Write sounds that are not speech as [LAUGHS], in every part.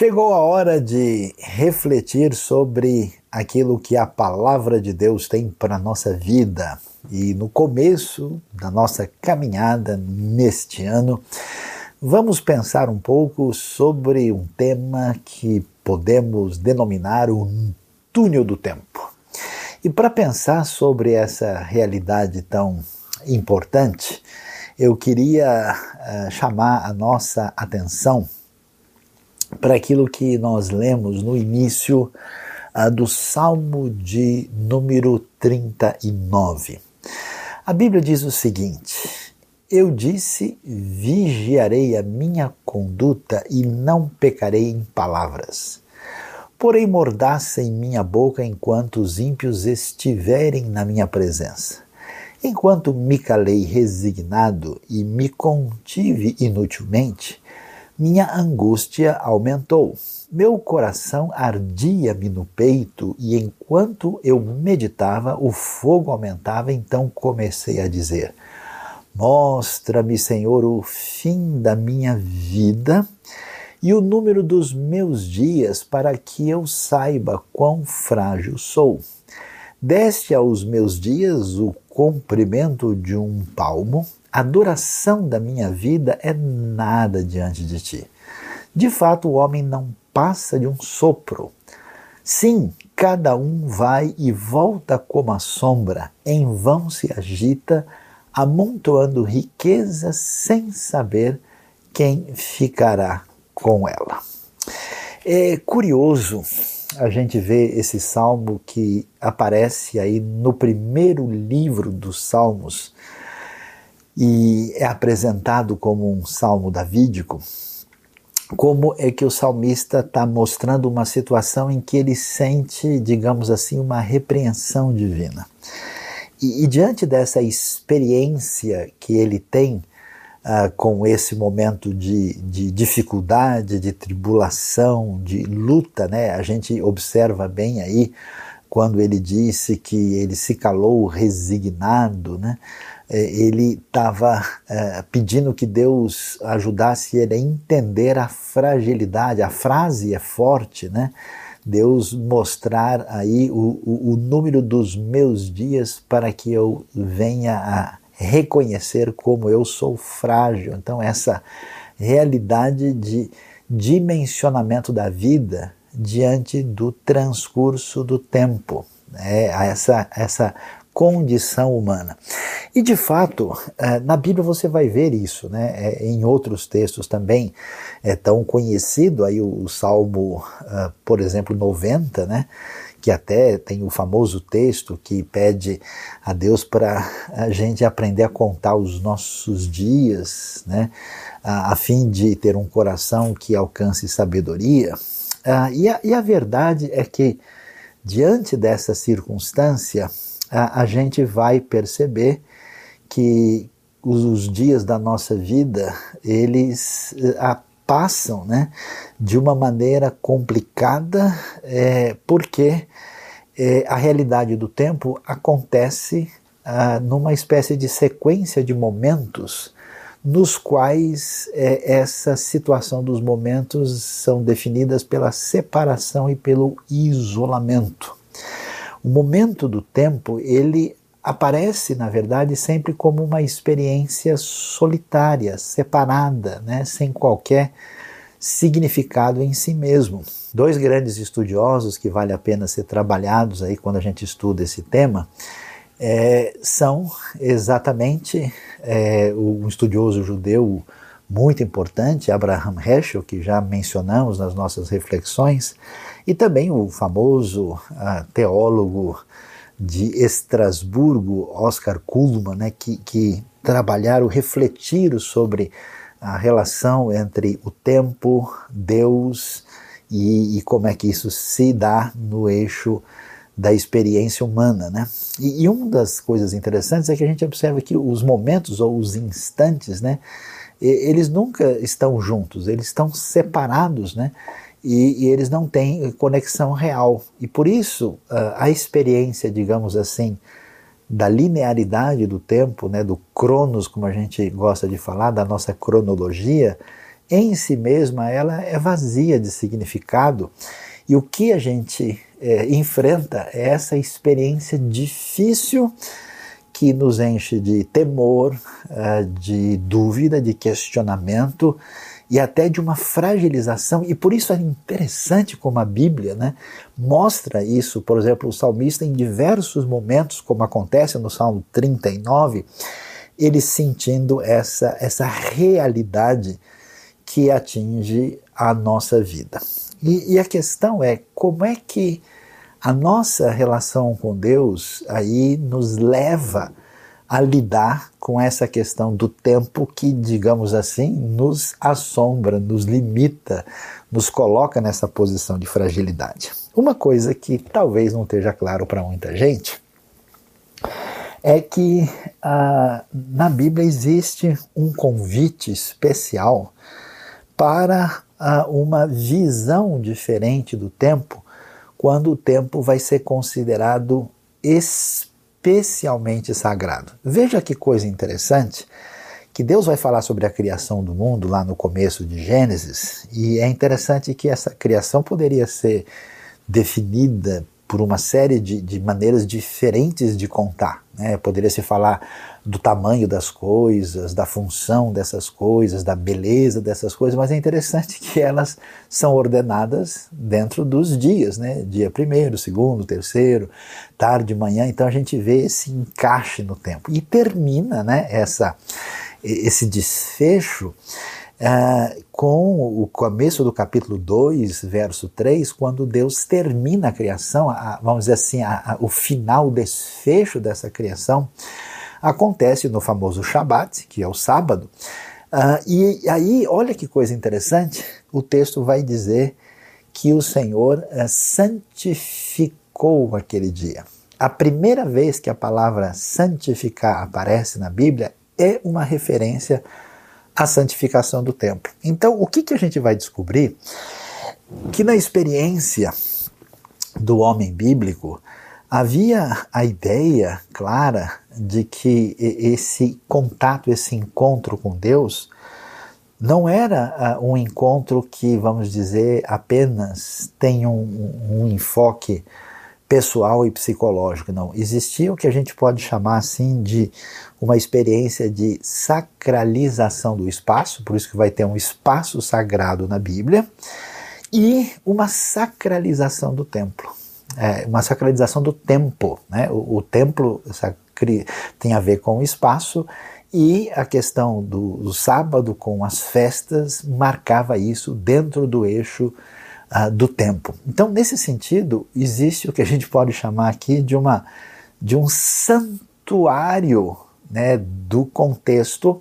Chegou a hora de refletir sobre aquilo que a palavra de Deus tem para a nossa vida. E no começo da nossa caminhada neste ano, vamos pensar um pouco sobre um tema que podemos denominar o túnel do tempo. E para pensar sobre essa realidade tão importante, eu queria uh, chamar a nossa atenção para aquilo que nós lemos no início do Salmo de número 39. A Bíblia diz o seguinte: Eu disse, vigiarei a minha conduta e não pecarei em palavras. Porém, mordaça em minha boca enquanto os ímpios estiverem na minha presença. Enquanto me calei resignado e me contive inutilmente, minha angústia aumentou. Meu coração ardia-me no peito e enquanto eu meditava, o fogo aumentava. Então comecei a dizer: Mostra-me, Senhor, o fim da minha vida e o número dos meus dias, para que eu saiba quão frágil sou. Deste aos meus dias o comprimento de um palmo a duração da minha vida é nada diante de ti. De fato, o homem não passa de um sopro. Sim, cada um vai e volta como a sombra, em vão se agita, amontoando riqueza sem saber quem ficará com ela. É curioso a gente ver esse salmo que aparece aí no primeiro livro dos Salmos, e é apresentado como um salmo davídico, como é que o salmista está mostrando uma situação em que ele sente, digamos assim, uma repreensão divina. E, e diante dessa experiência que ele tem uh, com esse momento de, de dificuldade, de tribulação, de luta, né? a gente observa bem aí quando ele disse que ele se calou resignado, né? É, ele estava é, pedindo que Deus ajudasse ele a entender a fragilidade. A frase é forte, né? Deus mostrar aí o, o, o número dos meus dias para que eu venha a reconhecer como eu sou frágil. Então, essa realidade de dimensionamento da vida diante do transcurso do tempo. É, essa, essa condição humana. E de fato, é, na Bíblia você vai ver isso, né? É, em outros textos também é tão conhecido aí o, Salmo, por exemplo, 90, né? Que até tem o famoso texto que pede a Deus para a gente aprender a contar os nossos dias, né? A, a fim de ter um coração que alcance sabedoria. Ah, e, a, e a verdade é que, diante dessa circunstância, a, a gente vai perceber que os, os, dias da nossa vida eles a, passam né, de uma maneira complicada é, porque é, a realidade do tempo acontece ah, numa espécie de sequência de momentos nos quais é, essa situação dos momentos são definidas pela separação e pelo isolamento. O momento do tempo, ele aparece, na verdade, sempre como uma experiência solitária, separada, né, sem qualquer significado em si mesmo. Dois grandes estudiosos que vale a pena ser trabalhados aí quando a gente estuda esse tema é, são exatamente é, um estudioso judeu muito importante, Abraham Heschel, que já mencionamos nas nossas reflexões, e também o famoso uh, teólogo de Estrasburgo, Oscar Kuhlmann, né, que, que trabalharam, refletiram sobre a relação entre o tempo, Deus e, e, como é que isso se dá no eixo da experiência humana. Né? E, e uma das coisas interessantes é que a gente observa que os momentos ou os instantes, né, eles nunca estão juntos, eles estão separados, né? E, e, eles não têm conexão real. E por isso a, a experiência, digamos assim, da linearidade do tempo, né, do cronos, como a gente gosta de falar, da nossa cronologia, em si mesma ela é vazia de significado e o que a gente é, enfrenta é essa experiência difícil que nos enche de temor, uh, de dúvida, de questionamento e até de uma fragilização. E por isso é interessante como a Bíblia né, mostra isso. Por exemplo, o salmista, em diversos momentos, como acontece no Salmo 39, ele sentindo essa, essa realidade que atinge a nossa vida. E, e a questão é como é que a nossa relação com Deus aí nos leva a lidar com essa questão do tempo que, digamos assim, nos assombra, nos limita, nos coloca nessa posição de fragilidade. Uma coisa que talvez não esteja claro para muita gente é que ah, na Bíblia existe um convite especial para ah, uma visão diferente do tempo quando o tempo vai ser considerado especialmente sagrado. Veja que coisa interessante que Deus vai falar sobre a criação do mundo lá no começo de Gênesis, e é interessante que essa criação poderia ser definida por uma série de, de maneiras diferentes de contar. Né? Poderia se falar do tamanho das coisas, da função dessas coisas, da beleza dessas coisas, mas é interessante que elas são ordenadas dentro dos dias, né? Dia primeiro, segundo, terceiro, tarde, manhã. Então a gente vê esse encaixe no tempo e termina, né? Essa esse desfecho uh, com o começo do capítulo 2, verso 3, quando Deus termina a criação, a, vamos dizer assim, a, a, o final, o desfecho dessa criação, acontece no famoso Shabat, que é o sábado. Uh, e aí, olha que coisa interessante, o texto vai dizer que o Senhor uh, santificou aquele dia. A primeira vez que a palavra santificar aparece na Bíblia é uma referência à santificação do templo. Então, o que, que a gente vai descobrir? Que na experiência do homem bíblico, havia a ideia clara de que esse contato, esse encontro com Deus, não era uh, um encontro que, vamos dizer, apenas tem um, um, enfoque pessoal e psicológico, não. Existia o que a gente pode chamar assim de uma experiência de sacralização do espaço, por isso que vai ter um espaço sagrado na Bíblia, e uma sacralização do templo. É uma sacralização do tempo. Né? O, o templo sacri, tem a ver com o espaço e a questão do, do, sábado com as festas marcava isso dentro do eixo uh, do tempo. Então, nesse sentido, existe o que a gente pode chamar aqui de, uma, de um santuário né, do contexto,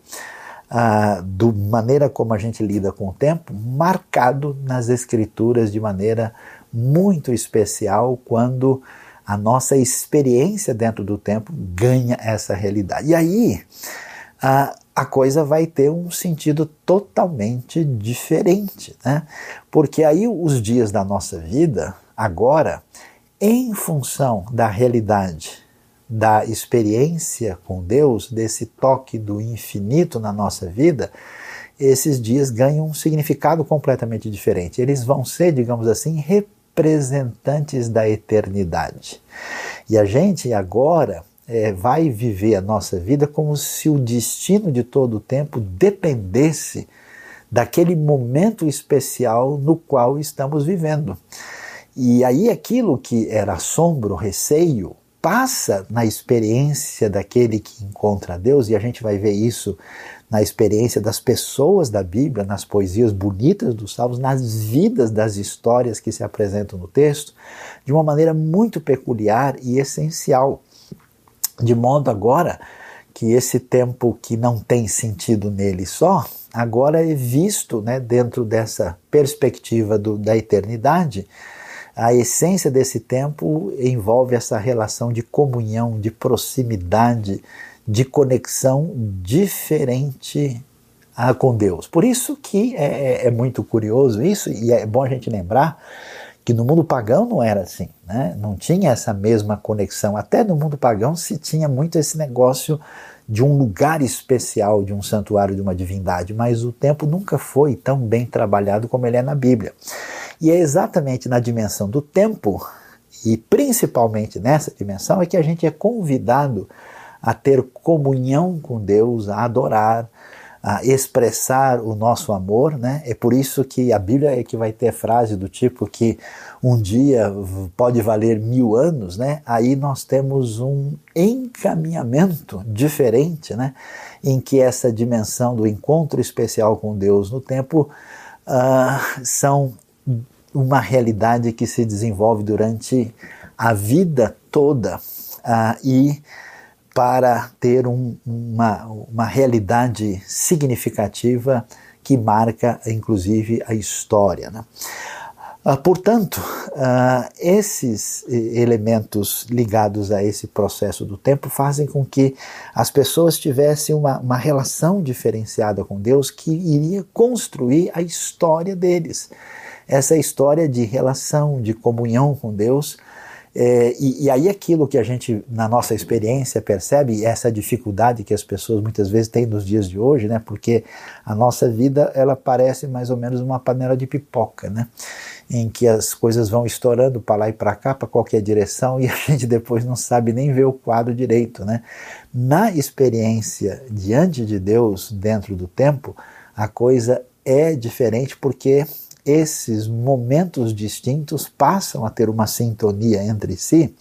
uh, do maneira como a gente lida com o tempo, marcado nas escrituras de maneira muito especial quando a nossa experiência dentro do tempo ganha essa realidade. E aí, uh, a coisa vai ter um sentido totalmente diferente, né? Porque aí os dias da nossa vida, agora, em função da realidade, da experiência com Deus, desse toque do infinito na nossa vida, esses dias ganham um significado completamente diferente. Eles vão ser, digamos assim, representantes da eternidade. E a gente agora é, vai viver a nossa vida como se o destino de todo o tempo dependesse daquele momento especial no qual estamos vivendo. E aí aquilo que era assombro, receio, passa na experiência daquele que encontra Deus, e a gente vai ver isso na experiência das pessoas da Bíblia, nas poesias bonitas dos Salmos, nas vidas das histórias que se apresentam no texto, de uma maneira muito peculiar e essencial. De modo agora que esse tempo que não tem sentido nele só, agora é visto né, dentro dessa perspectiva do, da eternidade. A essência desse tempo envolve essa relação de comunhão, de proximidade, de conexão diferente com Deus. Por isso que é, é, é muito curioso isso, e é bom a gente lembrar que no mundo pagão não era assim, né? não tinha essa mesma conexão. Até no mundo pagão se tinha muito esse negócio de um lugar especial, de um santuário de uma divindade, mas o tempo nunca foi tão bem trabalhado como ele é na Bíblia. E é exatamente na dimensão do tempo, e principalmente nessa dimensão, é que a gente é convidado a ter comunhão com Deus, a adorar, a expressar o nosso amor, né? É por isso que a Bíblia é que vai ter frase do tipo que um dia pode valer mil anos, né? Aí nós temos um encaminhamento diferente, né? Em que essa dimensão do encontro especial com Deus no tempo uh, são uma realidade que se desenvolve durante a vida toda uh, e para ter um, uma, uma realidade significativa que marca, inclusive, a história. Né? Uh, portanto, uh, esses elementos ligados a esse processo do tempo fazem com que as pessoas tivessem uma, uma relação diferenciada com Deus que iria construir a história deles. Essa história de relação, de comunhão com Deus, é, e, e, aí aquilo que a gente, na nossa experiência, percebe, essa dificuldade que as pessoas muitas vezes têm nos dias de hoje, né? Porque a nossa vida, ela parece mais ou menos uma panela de pipoca, né? Em que as coisas vão estourando para lá e para cá, para qualquer direção, [LAUGHS] e a gente depois não sabe nem ver o quadro direito, né? Na experiência diante de Deus, dentro do tempo, a coisa é diferente porque esses momentos distintos passam a ter uma sintonia entre si.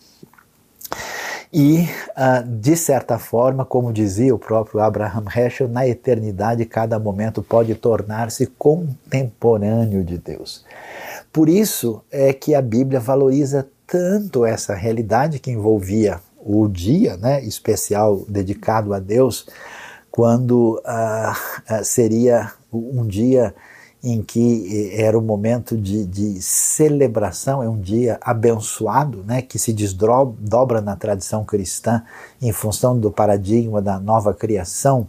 E, uh, de certa forma, como dizia o próprio Abraham Heschel, na eternidade cada momento pode tornar-se contemporâneo de Deus. Por isso é que a Bíblia valoriza tanto essa realidade que envolvia o dia né, especial dedicado a Deus, quando uh, seria um dia em que eh, era um momento de, de, celebração, é um dia abençoado, né, que se desdobra na tradição cristã em função do paradigma da nova criação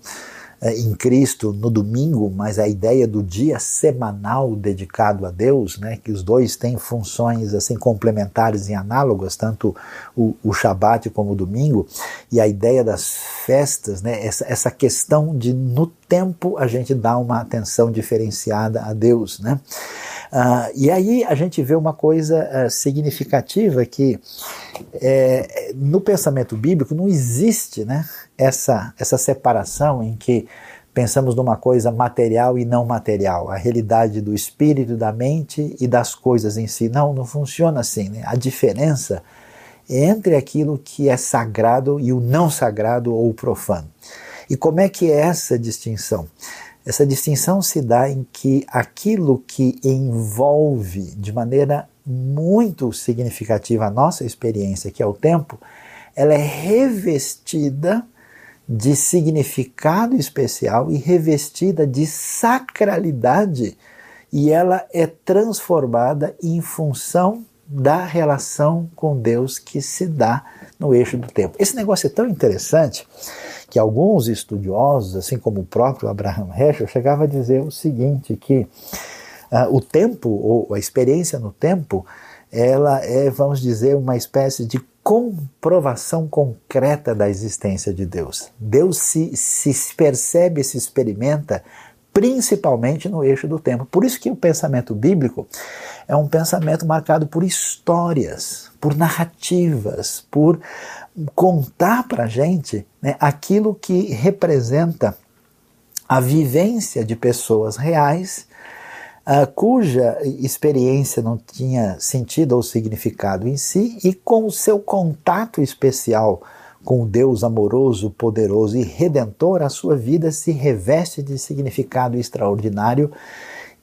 é, em Cristo no domingo, mas a ideia do dia semanal dedicado a Deus, né, que os dois têm funções assim complementares e análogas, tanto o, o Shabat como o domingo, e a ideia das festas, né, essa, essa questão de no tempo a gente dar uma atenção diferenciada a Deus, né? Uh, e aí a gente vê uma coisa uh, significativa que é, no pensamento bíblico não existe né, essa, essa separação em que pensamos numa coisa material e não material, a realidade do espírito, da mente e das coisas em si. Não, não funciona assim. Né? A diferença é entre aquilo que é sagrado e o não sagrado ou profano. E como é que é essa distinção? Essa distinção se dá em que aquilo que envolve de maneira muito significativa a nossa experiência, que é o tempo, ela é revestida de significado especial e revestida de sacralidade, e ela é transformada em função da relação com Deus que se dá no eixo do tempo. Esse negócio é tão interessante que alguns estudiosos, assim como o próprio Abraham Heschel, chegavam a dizer o seguinte, que uh, o tempo, ou a experiência no tempo, ela é, vamos dizer, uma espécie de comprovação concreta da existência de Deus. Deus se, se percebe, se experimenta principalmente no eixo do tempo. Por isso que o pensamento bíblico é um pensamento marcado por histórias, por narrativas, por contar para gente né, aquilo que representa a vivência de pessoas reais uh, cuja experiência não tinha sentido ou significado em si e com o seu contato especial com o Deus amoroso, poderoso e redentor, a sua vida se reveste de significado extraordinário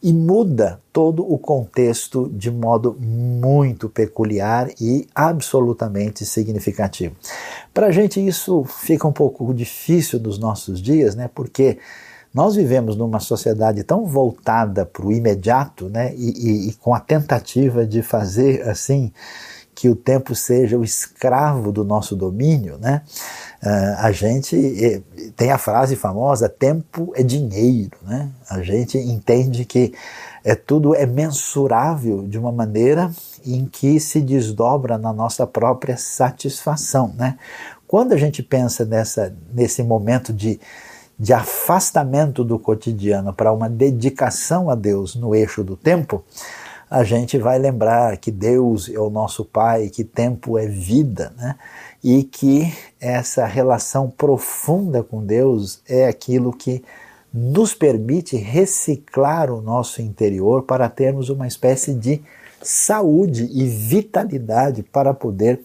e muda todo o contexto de modo muito peculiar e absolutamente significativo. Para a gente isso fica um pouco difícil nos nossos dias, né? Porque nós vivemos numa sociedade tão voltada para o imediato, né? E, e, e com a tentativa de fazer assim que o tempo seja o escravo do nosso domínio, né? Uh, a gente tem a frase famosa: tempo é dinheiro. Né? A gente entende que é, tudo é mensurável de uma maneira em que se desdobra na nossa própria satisfação. Né? Quando a gente pensa nessa, nesse momento de, de afastamento do cotidiano para uma dedicação a Deus no eixo do tempo, a gente vai lembrar que Deus é o nosso Pai, que tempo é vida, né? e que essa relação profunda com Deus é aquilo que nos permite reciclar o nosso interior para termos uma espécie de saúde e vitalidade para poder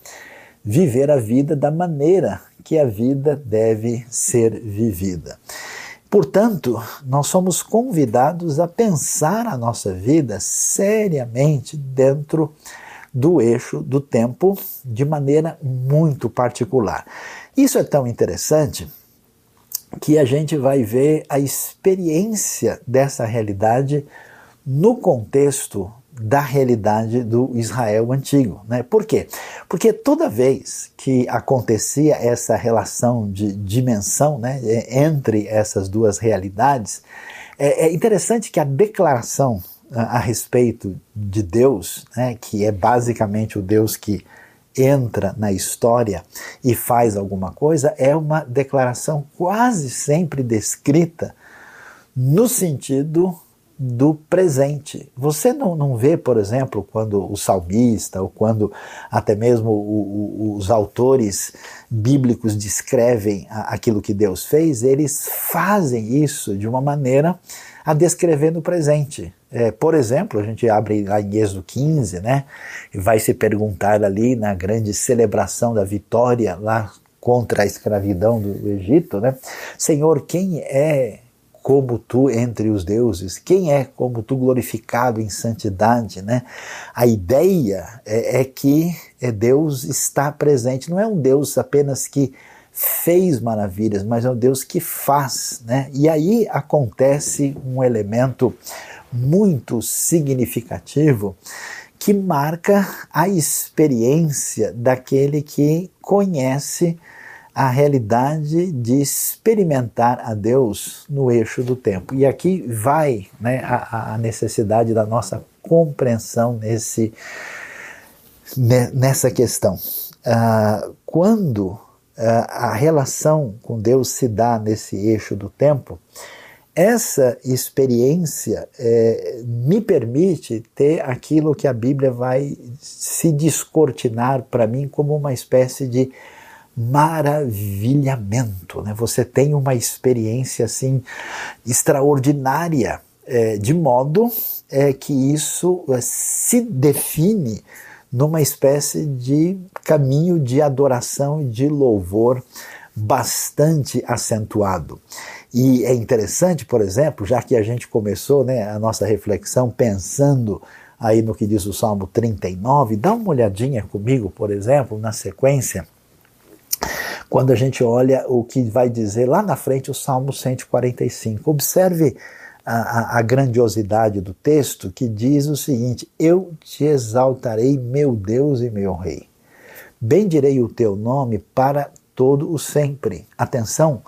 viver a vida da maneira que a vida deve ser vivida. Portanto, nós somos convidados a pensar a nossa vida seriamente dentro do eixo do tempo de maneira muito particular. Isso é tão interessante que a gente vai ver a experiência dessa realidade no contexto da realidade do Israel antigo. Né? Por quê? Porque toda vez que acontecia essa relação de dimensão né, entre essas duas realidades, é, é interessante que a declaração a, a respeito de Deus, né, que é basicamente o Deus que entra na história e faz alguma coisa, é uma declaração quase sempre descrita no sentido do presente. Você não, não vê, por exemplo, quando o salmista ou quando até mesmo o, o, os autores bíblicos descrevem aquilo que Deus fez, eles fazem isso de uma maneira a descrever no presente. É, por exemplo, a gente abre lá em Êxodo 15, né, e vai se perguntar ali na grande celebração da vitória lá contra a escravidão do Egito, né, Senhor, quem é como tu entre os deuses, quem é como tu glorificado em santidade, né? A ideia é, é que é Deus está presente, não é um Deus apenas que fez maravilhas, mas é um Deus que faz, né? E aí acontece um elemento muito significativo que marca a experiência daquele que conhece a realidade de experimentar a Deus no eixo do tempo. E aqui vai né, a, a necessidade da nossa compreensão nesse, nessa questão. Uh, quando uh, a relação com Deus se dá nesse eixo do tempo, essa experiência é, me permite ter aquilo que a Bíblia vai se descortinar para mim como uma espécie de maravilhamento. Né? Você tem uma experiência assim extraordinária, é, de modo é, que isso é, se define numa espécie de caminho de adoração e de louvor bastante acentuado. E é interessante, por exemplo, já que a gente começou né, a nossa reflexão pensando aí no que diz o Salmo 39, dá uma olhadinha comigo, por exemplo, na sequência quando a gente olha o que vai dizer lá na frente o Salmo 145. Observe a, a, grandiosidade do texto que diz o seguinte: Eu te exaltarei, meu Deus e meu Rei. Bendirei o teu nome para todo o sempre. Atenção,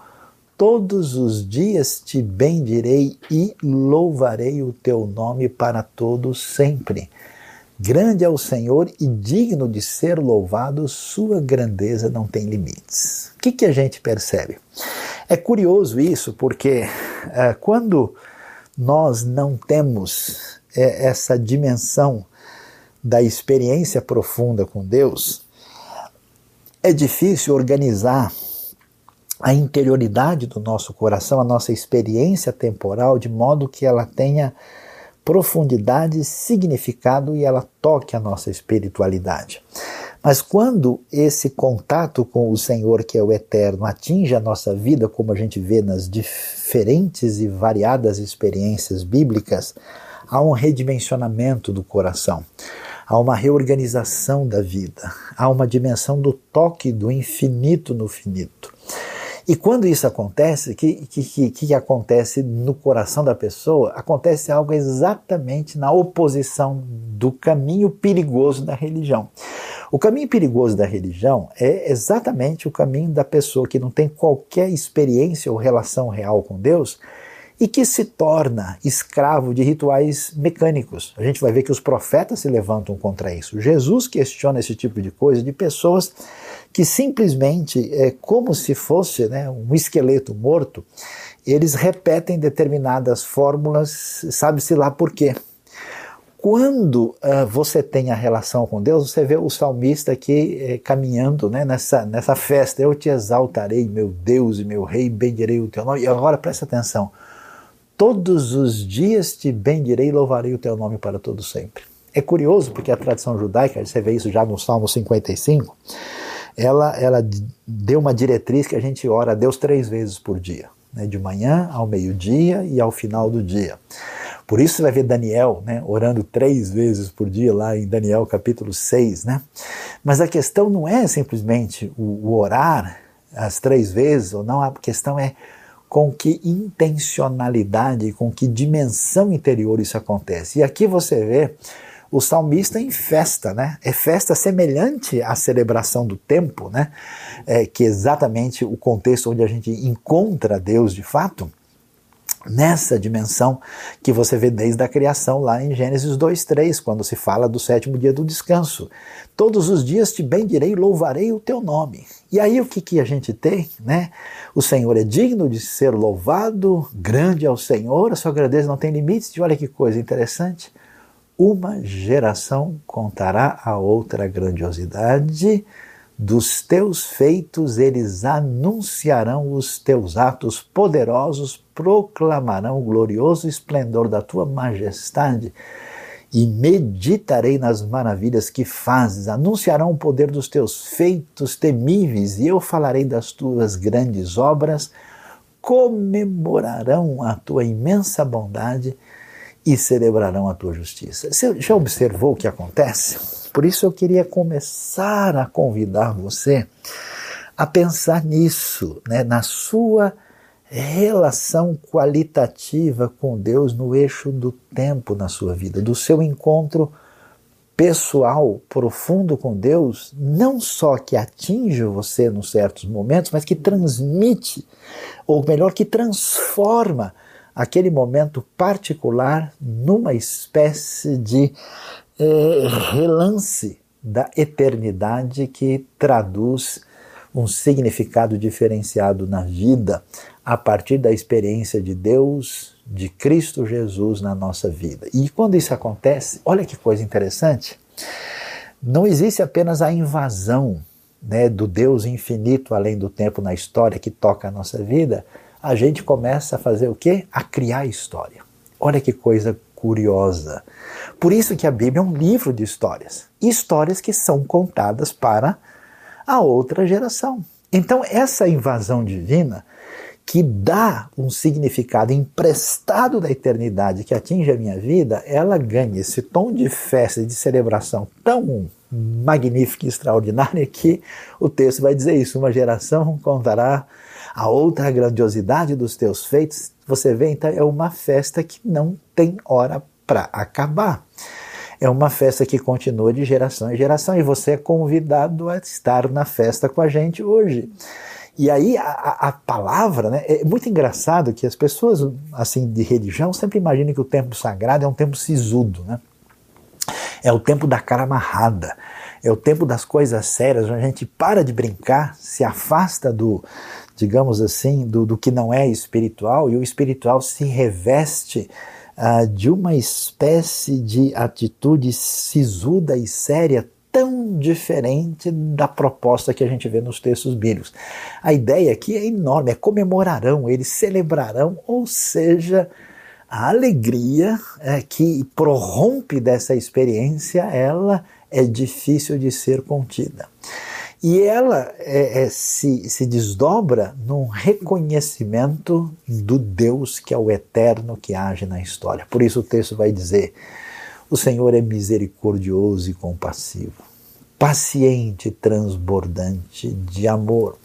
todos os dias te bendirei e louvarei o teu nome para todo sempre. Grande é o Senhor e digno de ser louvado, sua grandeza não tem limites. O que, que a gente percebe? É curioso isso, porque é, quando nós não temos é, essa dimensão da experiência profunda com Deus, é difícil organizar a interioridade do nosso coração, a nossa experiência temporal, de modo que ela tenha profundidade, significado e ela toque a nossa espiritualidade. Mas quando esse contato com o Senhor, que é o eterno, atinge a nossa vida, como a gente vê nas diferentes e variadas experiências bíblicas, há um redimensionamento do coração, há uma reorganização da vida, há uma dimensão do toque do infinito no finito. E quando isso acontece, o que, que, que, acontece no coração da pessoa? Acontece algo exatamente na oposição do caminho perigoso da religião. O caminho perigoso da religião é exatamente o caminho da pessoa que não tem qualquer experiência ou relação real com Deus e que se torna escravo de rituais mecânicos. A gente vai ver que os profetas se levantam contra isso. Jesus questiona esse tipo de coisa de pessoas que simplesmente, é como se fosse né, um esqueleto morto, eles repetem determinadas fórmulas, sabe-se lá por quê. Quando uh, você tem a relação com Deus, você vê o salmista aqui eh, caminhando né, nessa, nessa festa. Eu te exaltarei, meu Deus e meu Rei, bendirei o teu nome. E agora presta atenção. Todos os dias te bendirei e louvarei o teu nome para todo sempre. É curioso porque a tradição judaica, você vê isso já no Salmo 55, ela, ela deu uma diretriz que a gente ora a Deus três vezes por dia, né, de manhã ao meio-dia e ao final do dia. Por isso você vai ver Daniel né, orando três vezes por dia lá em Daniel capítulo 6. Né? Mas a questão não é simplesmente o, o orar as três vezes ou não, a questão é com que intencionalidade, com que dimensão interior isso acontece. E aqui você vê o salmista em festa, né? É festa semelhante à celebração do tempo, né? É, que é exatamente o contexto onde a gente encontra Deus de fato nessa dimensão que você vê desde a criação lá em Gênesis 2:3, quando se fala do sétimo dia do descanso. Todos os dias te bendirei louvarei o teu nome. E aí o que, que a gente tem, né? O Senhor é digno de ser louvado, grande é o Senhor, a sua grandeza não tem limites. E olha que coisa interessante. Uma geração contará a outra grandiosidade dos teus feitos eles anunciarão os teus atos poderosos, proclamarão o glorioso esplendor da tua majestade e meditarei nas maravilhas que fazes, anunciarão o poder dos teus feitos temíveis, e eu falarei das tuas grandes obras, comemorarão a tua imensa bondade e celebrarão a tua justiça. Você já observou o que acontece? Por isso eu queria começar a convidar você a pensar nisso, né, na sua relação qualitativa com Deus no eixo do tempo na sua vida, do seu encontro pessoal profundo com Deus, não só que atinge você nos certos momentos, mas que transmite, ou melhor, que transforma aquele momento particular numa espécie de é, relance da eternidade que traduz um significado diferenciado na vida a partir da experiência de Deus, de Cristo Jesus na nossa vida. E quando isso acontece, olha que coisa interessante, não existe apenas a invasão né, do Deus infinito além do tempo na história que toca a nossa vida, a gente começa a fazer o quê? A criar história. Olha que coisa curiosa. Por isso que a Bíblia é um livro de histórias. Histórias que são contadas para a outra geração. Então, essa invasão divina que dá um significado emprestado da eternidade que atinge a minha vida, ela ganha esse tom de festa e de celebração tão magnífica e extraordinária que o texto vai dizer isso. Uma geração contará a outra grandiosidade dos teus feitos. Você vê, então, é uma festa que não tem hora para acabar. É uma festa que continua de geração em geração e você é convidado a estar na festa com a gente hoje. E aí a, a, palavra, né, é muito engraçado que as pessoas assim de religião sempre imaginam que o tempo sagrado é um tempo sisudo, né? É o tempo da cara amarrada, é o tempo das coisas sérias, onde a gente para de brincar, se afasta do, digamos assim, do, do que não é espiritual, e o espiritual se reveste uh, de uma espécie de atitude sisuda e séria tão diferente da proposta que a gente vê nos textos bíblicos. A ideia aqui é enorme, é comemorarão, eles celebrarão, ou seja, a alegria é, que prorrompe dessa experiência, ela é difícil de ser contida. E ela é, é, se, se desdobra num reconhecimento do Deus que é o eterno que age na história. Por isso o texto vai dizer: o Senhor é misericordioso e compassivo, paciente e transbordante de amor.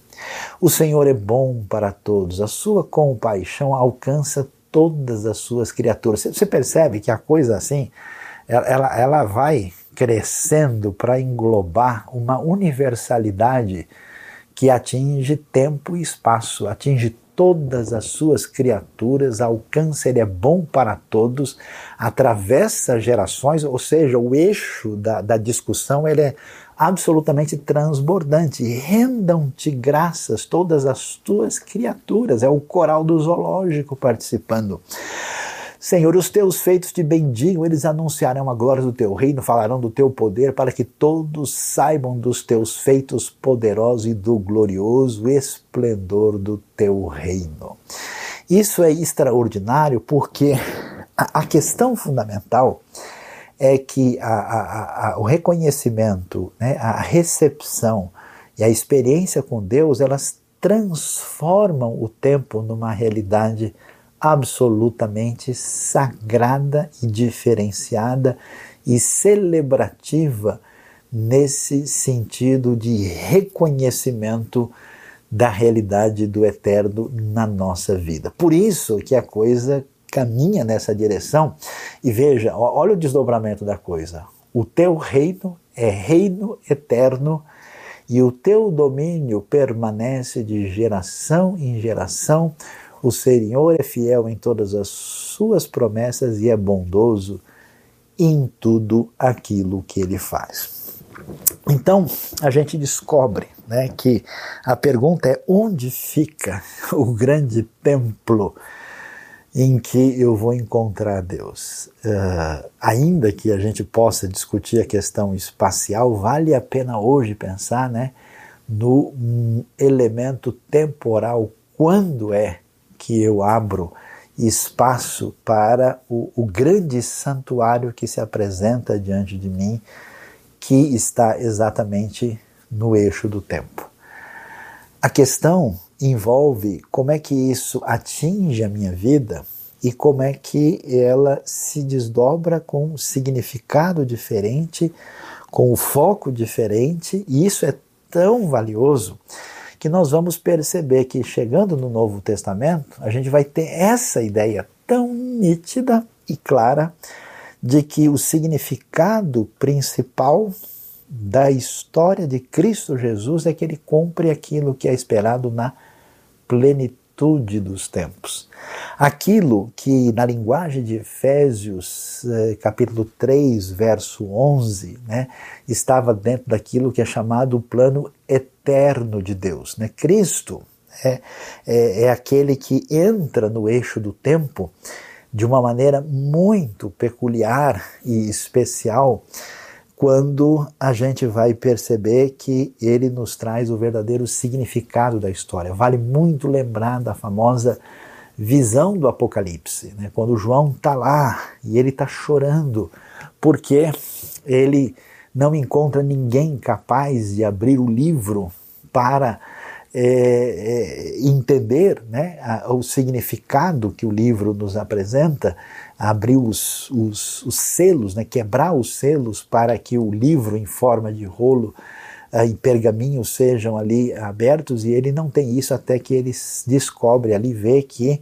O Senhor é bom para todos, a sua compaixão alcança todas as suas criaturas. Você percebe que a coisa assim, ela, ela, ela vai crescendo para englobar uma universalidade que atinge tempo e espaço, atinge todas as suas criaturas, alcança, ele é bom para todos, atravessa gerações, ou seja, o eixo da, da discussão ele é absolutamente transbordante. Rendam-te graças todas as tuas criaturas, é o coral do zoológico participando. Senhor, os teus feitos te bendigam, eles anunciarão a glória do teu reino, falarão do teu poder, para que todos saibam dos teus feitos poderosos e do glorioso esplendor do teu reino. Isso é extraordinário porque a, questão fundamental é que a, a, o reconhecimento, né, a recepção e a experiência com Deus, elas transformam o tempo numa realidade absolutamente sagrada e diferenciada e celebrativa nesse sentido de reconhecimento da realidade do eterno na nossa vida. Por isso que a coisa caminha nessa direção e veja, olha o desdobramento da coisa. O teu reino é reino eterno e o teu domínio permanece de geração em geração o Senhor é fiel em todas as suas promessas e é bondoso em tudo aquilo que ele faz. Então, a gente descobre né, que a pergunta é: onde fica [LAUGHS] o grande templo em que eu vou encontrar Deus? Uh, ainda que a gente possa discutir a questão espacial, vale a pena hoje pensar né, no elemento temporal, quando é que eu abro espaço para o, o grande santuário que se apresenta diante de mim, que está exatamente no eixo do tempo. A questão envolve como é que isso atinge a minha vida e como é que ela se desdobra com um significado diferente, com um foco diferente, e isso é tão valioso que nós vamos perceber que chegando no Novo Testamento, a gente vai ter essa ideia tão nítida e clara de que o significado principal da história de Cristo Jesus é que ele cumpre aquilo que é esperado na plenitude dos tempos. Aquilo que na linguagem de Efésios, eh, capítulo 3, verso 11, né, estava dentro daquilo que é chamado o plano eterno eterno de Deus. Né? Cristo é, é, é aquele que entra no eixo do tempo de uma maneira muito peculiar e especial quando a gente vai perceber que ele nos traz o verdadeiro significado da história. Vale muito lembrar da famosa visão do Apocalipse, né? quando João está lá e ele está chorando porque ele não encontra ninguém capaz de abrir o livro para é, é, entender né, a, o significado que o livro nos apresenta, abrir os, os, os, selos, né, quebrar os selos para que o livro em forma de rolo uh, em pergaminho sejam ali abertos, e ele não tem isso até que ele descobre ali, vê que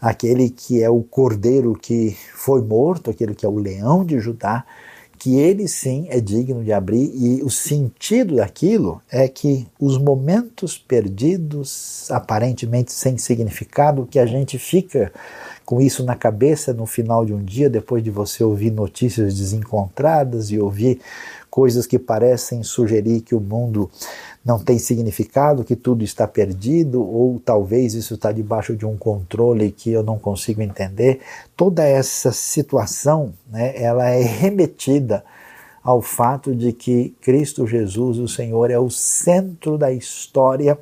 aquele que é o cordeiro que foi morto, aquele que é o leão de Judá, que ele sim é digno de abrir, e o sentido daquilo é que os momentos perdidos, aparentemente sem significado, que a gente fica com isso na cabeça no final de um dia, depois de você ouvir notícias desencontradas e ouvir coisas que parecem sugerir que o mundo não tem significado, que tudo está perdido, ou talvez isso está debaixo de um controle que eu não consigo entender. Toda essa situação, né, ela é remetida ao fato de que Cristo Jesus, o Senhor, é o centro da história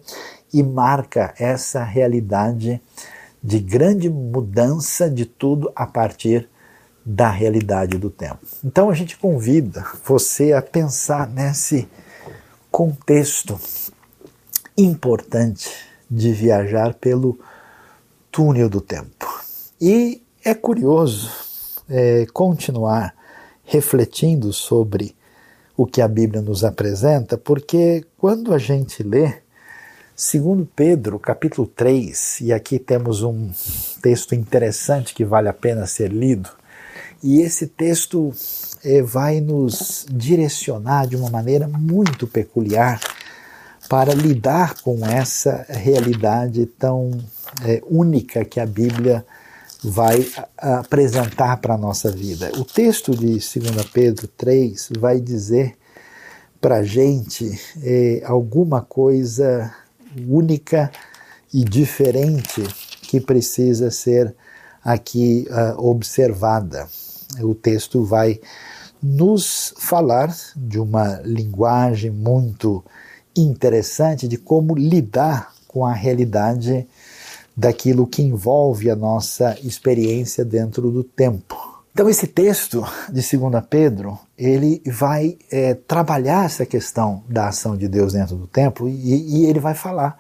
e marca essa realidade de grande mudança de tudo a partir da realidade do tempo. Então a gente convida você a pensar nesse contexto importante de viajar pelo túnel do tempo. E é curioso é, continuar refletindo sobre o que a Bíblia nos apresenta, porque quando a gente lê, segundo Pedro, capítulo 3, e aqui temos um texto interessante que vale a pena ser lido, e esse texto eh, vai nos direcionar de uma maneira muito peculiar para lidar com essa realidade tão é, única que a Bíblia vai apresentar para a nossa vida. O texto de 2 Pedro 3 vai dizer para a gente é, alguma coisa única e diferente que precisa ser aqui uh, observada. O texto vai nos falar de uma linguagem muito interessante de como lidar com a realidade daquilo que envolve a nossa experiência dentro do tempo. Então esse texto de 2 Pedro, ele vai é, trabalhar essa questão da ação de Deus dentro do tempo e, e ele vai falar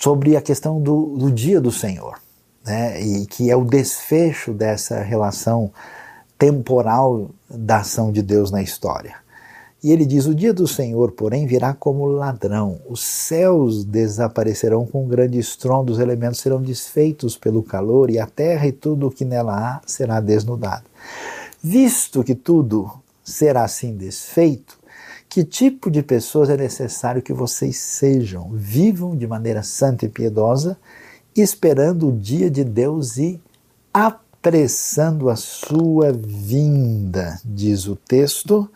sobre a questão do, do dia do Senhor, né, e que é o desfecho dessa relação temporal da ação de Deus na história. E ele diz: O dia do Senhor, porém, virá como ladrão. Os céus desaparecerão com um grande estrondo, os elementos serão desfeitos pelo calor, e a terra e tudo o que nela há será desnudado. Visto que tudo será assim desfeito, que tipo de pessoas é necessário que vocês sejam? Vivam de maneira santa e piedosa, esperando o dia de Deus e apressando a sua vinda, diz o texto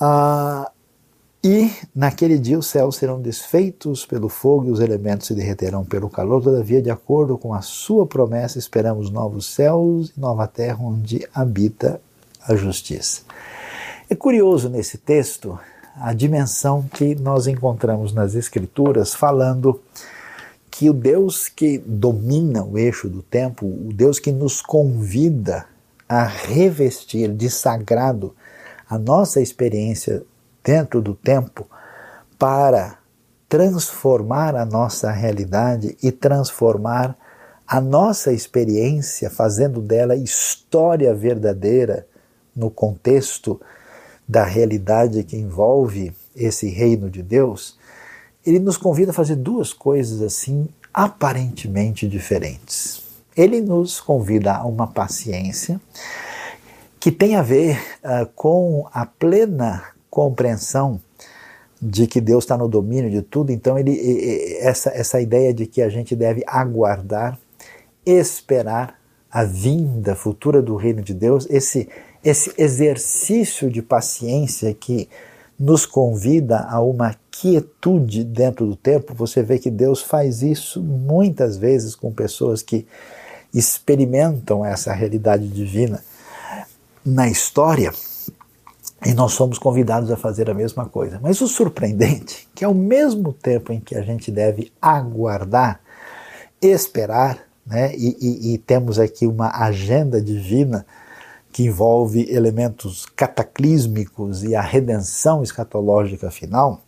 ah, e naquele dia os céus serão desfeitos pelo fogo e os elementos se derreterão pelo calor. Todavia, de acordo com a sua promessa, esperamos novos céus e nova terra onde habita a justiça. É curioso nesse texto a dimensão que nós encontramos nas Escrituras falando que o Deus que domina o eixo do tempo, o Deus que nos convida a revestir de sagrado a nossa experiência dentro do tempo para transformar a nossa realidade e transformar a nossa experiência, fazendo dela história verdadeira no contexto da realidade que envolve esse reino de Deus, ele nos convida a fazer duas coisas assim aparentemente diferentes. Ele nos convida a uma paciência que tem a ver uh, com a plena compreensão de que Deus está no domínio de tudo. Então, ele, essa, essa ideia de que a gente deve aguardar, esperar a vinda futura do reino de Deus, esse, esse exercício de paciência que nos convida a uma quietude dentro do tempo. Você vê que Deus faz isso muitas vezes com pessoas que experimentam essa realidade divina na história e nós somos convidados a fazer a mesma coisa. Mas o surpreendente, que ao mesmo tempo em que a gente deve aguardar, esperar, né, e, e, e temos aqui uma agenda divina que envolve elementos cataclísmicos e a redenção escatológica final,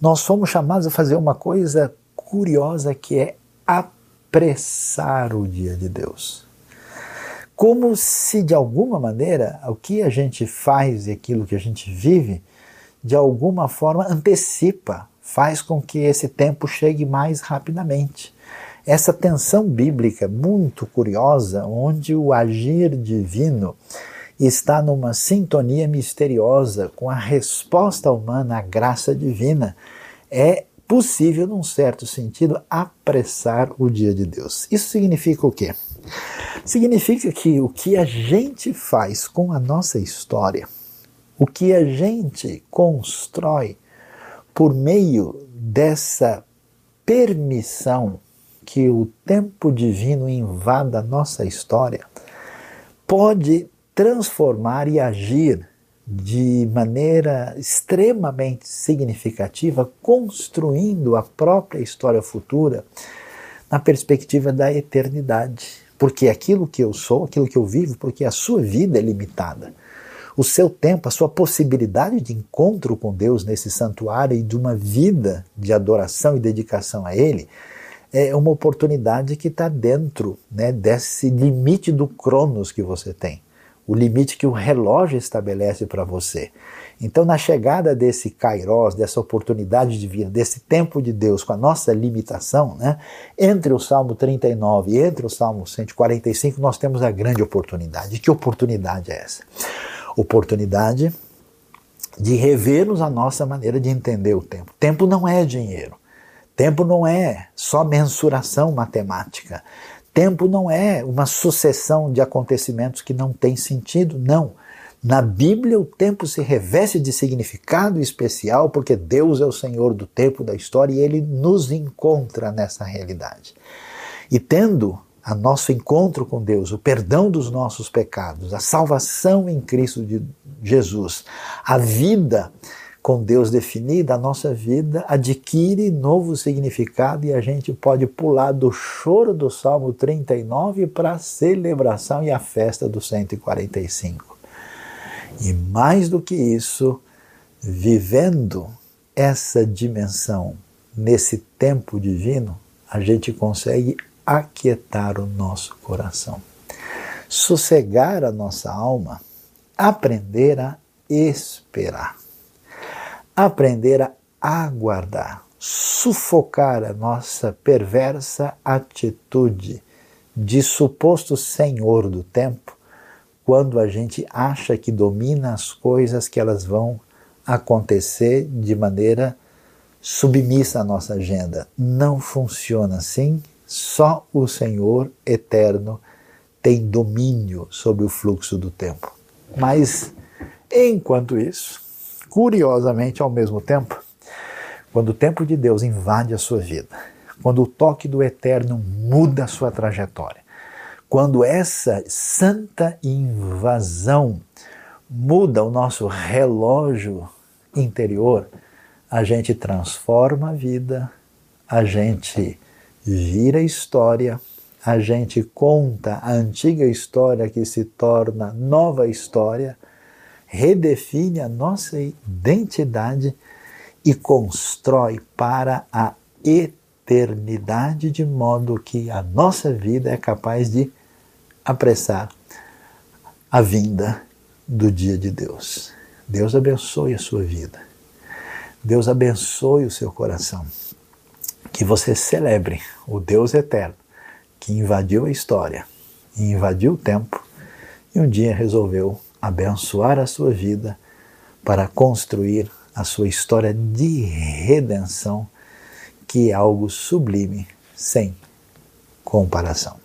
nós fomos chamados a fazer uma coisa curiosa que é apressar o dia de Deus como se de alguma maneira o que a gente faz e aquilo que a gente vive, de alguma forma antecipa, faz com que esse tempo chegue mais rapidamente. Essa tensão bíblica muito curiosa, onde o agir divino está numa sintonia misteriosa com a resposta humana à graça divina, é possível, num certo sentido, apressar o dia de Deus. Isso significa o quê? Significa que o que a gente faz com a nossa história, o que a gente constrói por meio dessa permissão que o tempo divino invada a nossa história, pode transformar e agir de maneira extremamente significativa, construindo a própria história futura na perspectiva da eternidade. Porque aquilo que eu sou, aquilo que eu vivo, porque a sua vida é limitada. O seu tempo, a sua possibilidade de encontro com Deus nesse santuário e de uma vida de adoração e dedicação a Ele é uma oportunidade que está dentro né, desse limite do cronos que você tem o limite que o relógio estabelece para você. Então, na chegada desse kairos, dessa oportunidade de vida, desse tempo de Deus com a nossa limitação, né, entre o Salmo 39 e entre o Salmo 145, nós temos a grande oportunidade. Que oportunidade é essa? oportunidade de revermos a nossa maneira de entender o tempo. Tempo não é dinheiro. Tempo não é só mensuração matemática. Tempo não é uma sucessão de acontecimentos que não tem sentido, não. Na Bíblia, o tempo se reveste de significado especial porque Deus é o Senhor do tempo da história e ele nos encontra nessa realidade. E tendo a nosso encontro com Deus, o perdão dos nossos pecados, a salvação em Cristo de Jesus, a vida com Deus definida, a nossa vida adquire novo significado e a gente pode pular do choro do Salmo 39 para a celebração e a festa do 145. E mais do que isso, vivendo essa dimensão nesse tempo divino, a gente consegue aquietar o nosso coração, sossegar a nossa alma, aprender a esperar aprender a aguardar, sufocar a nossa perversa atitude de suposto senhor do tempo, quando a gente acha que domina as coisas que elas vão acontecer de maneira submissa à nossa agenda. Não funciona assim. Só o Senhor eterno tem domínio sobre o fluxo do tempo. Mas, enquanto isso, curiosamente, ao mesmo tempo, quando o tempo de Deus invade a sua vida, quando o toque do Eterno muda a sua trajetória, quando essa santa invasão muda o nosso relógio interior, a gente transforma a vida, a gente vira história, a gente conta a antiga história que se torna nova história redefine a nossa identidade e constrói para a eternidade, de modo que a nossa vida é capaz de apressar a vinda do dia de Deus. Deus abençoe a sua vida. Deus abençoe o seu coração. Que você celebre o Deus eterno que invadiu a história invadiu o tempo e um dia resolveu abençoar a sua vida para construir a sua história de redenção, que é algo sublime, sem comparação.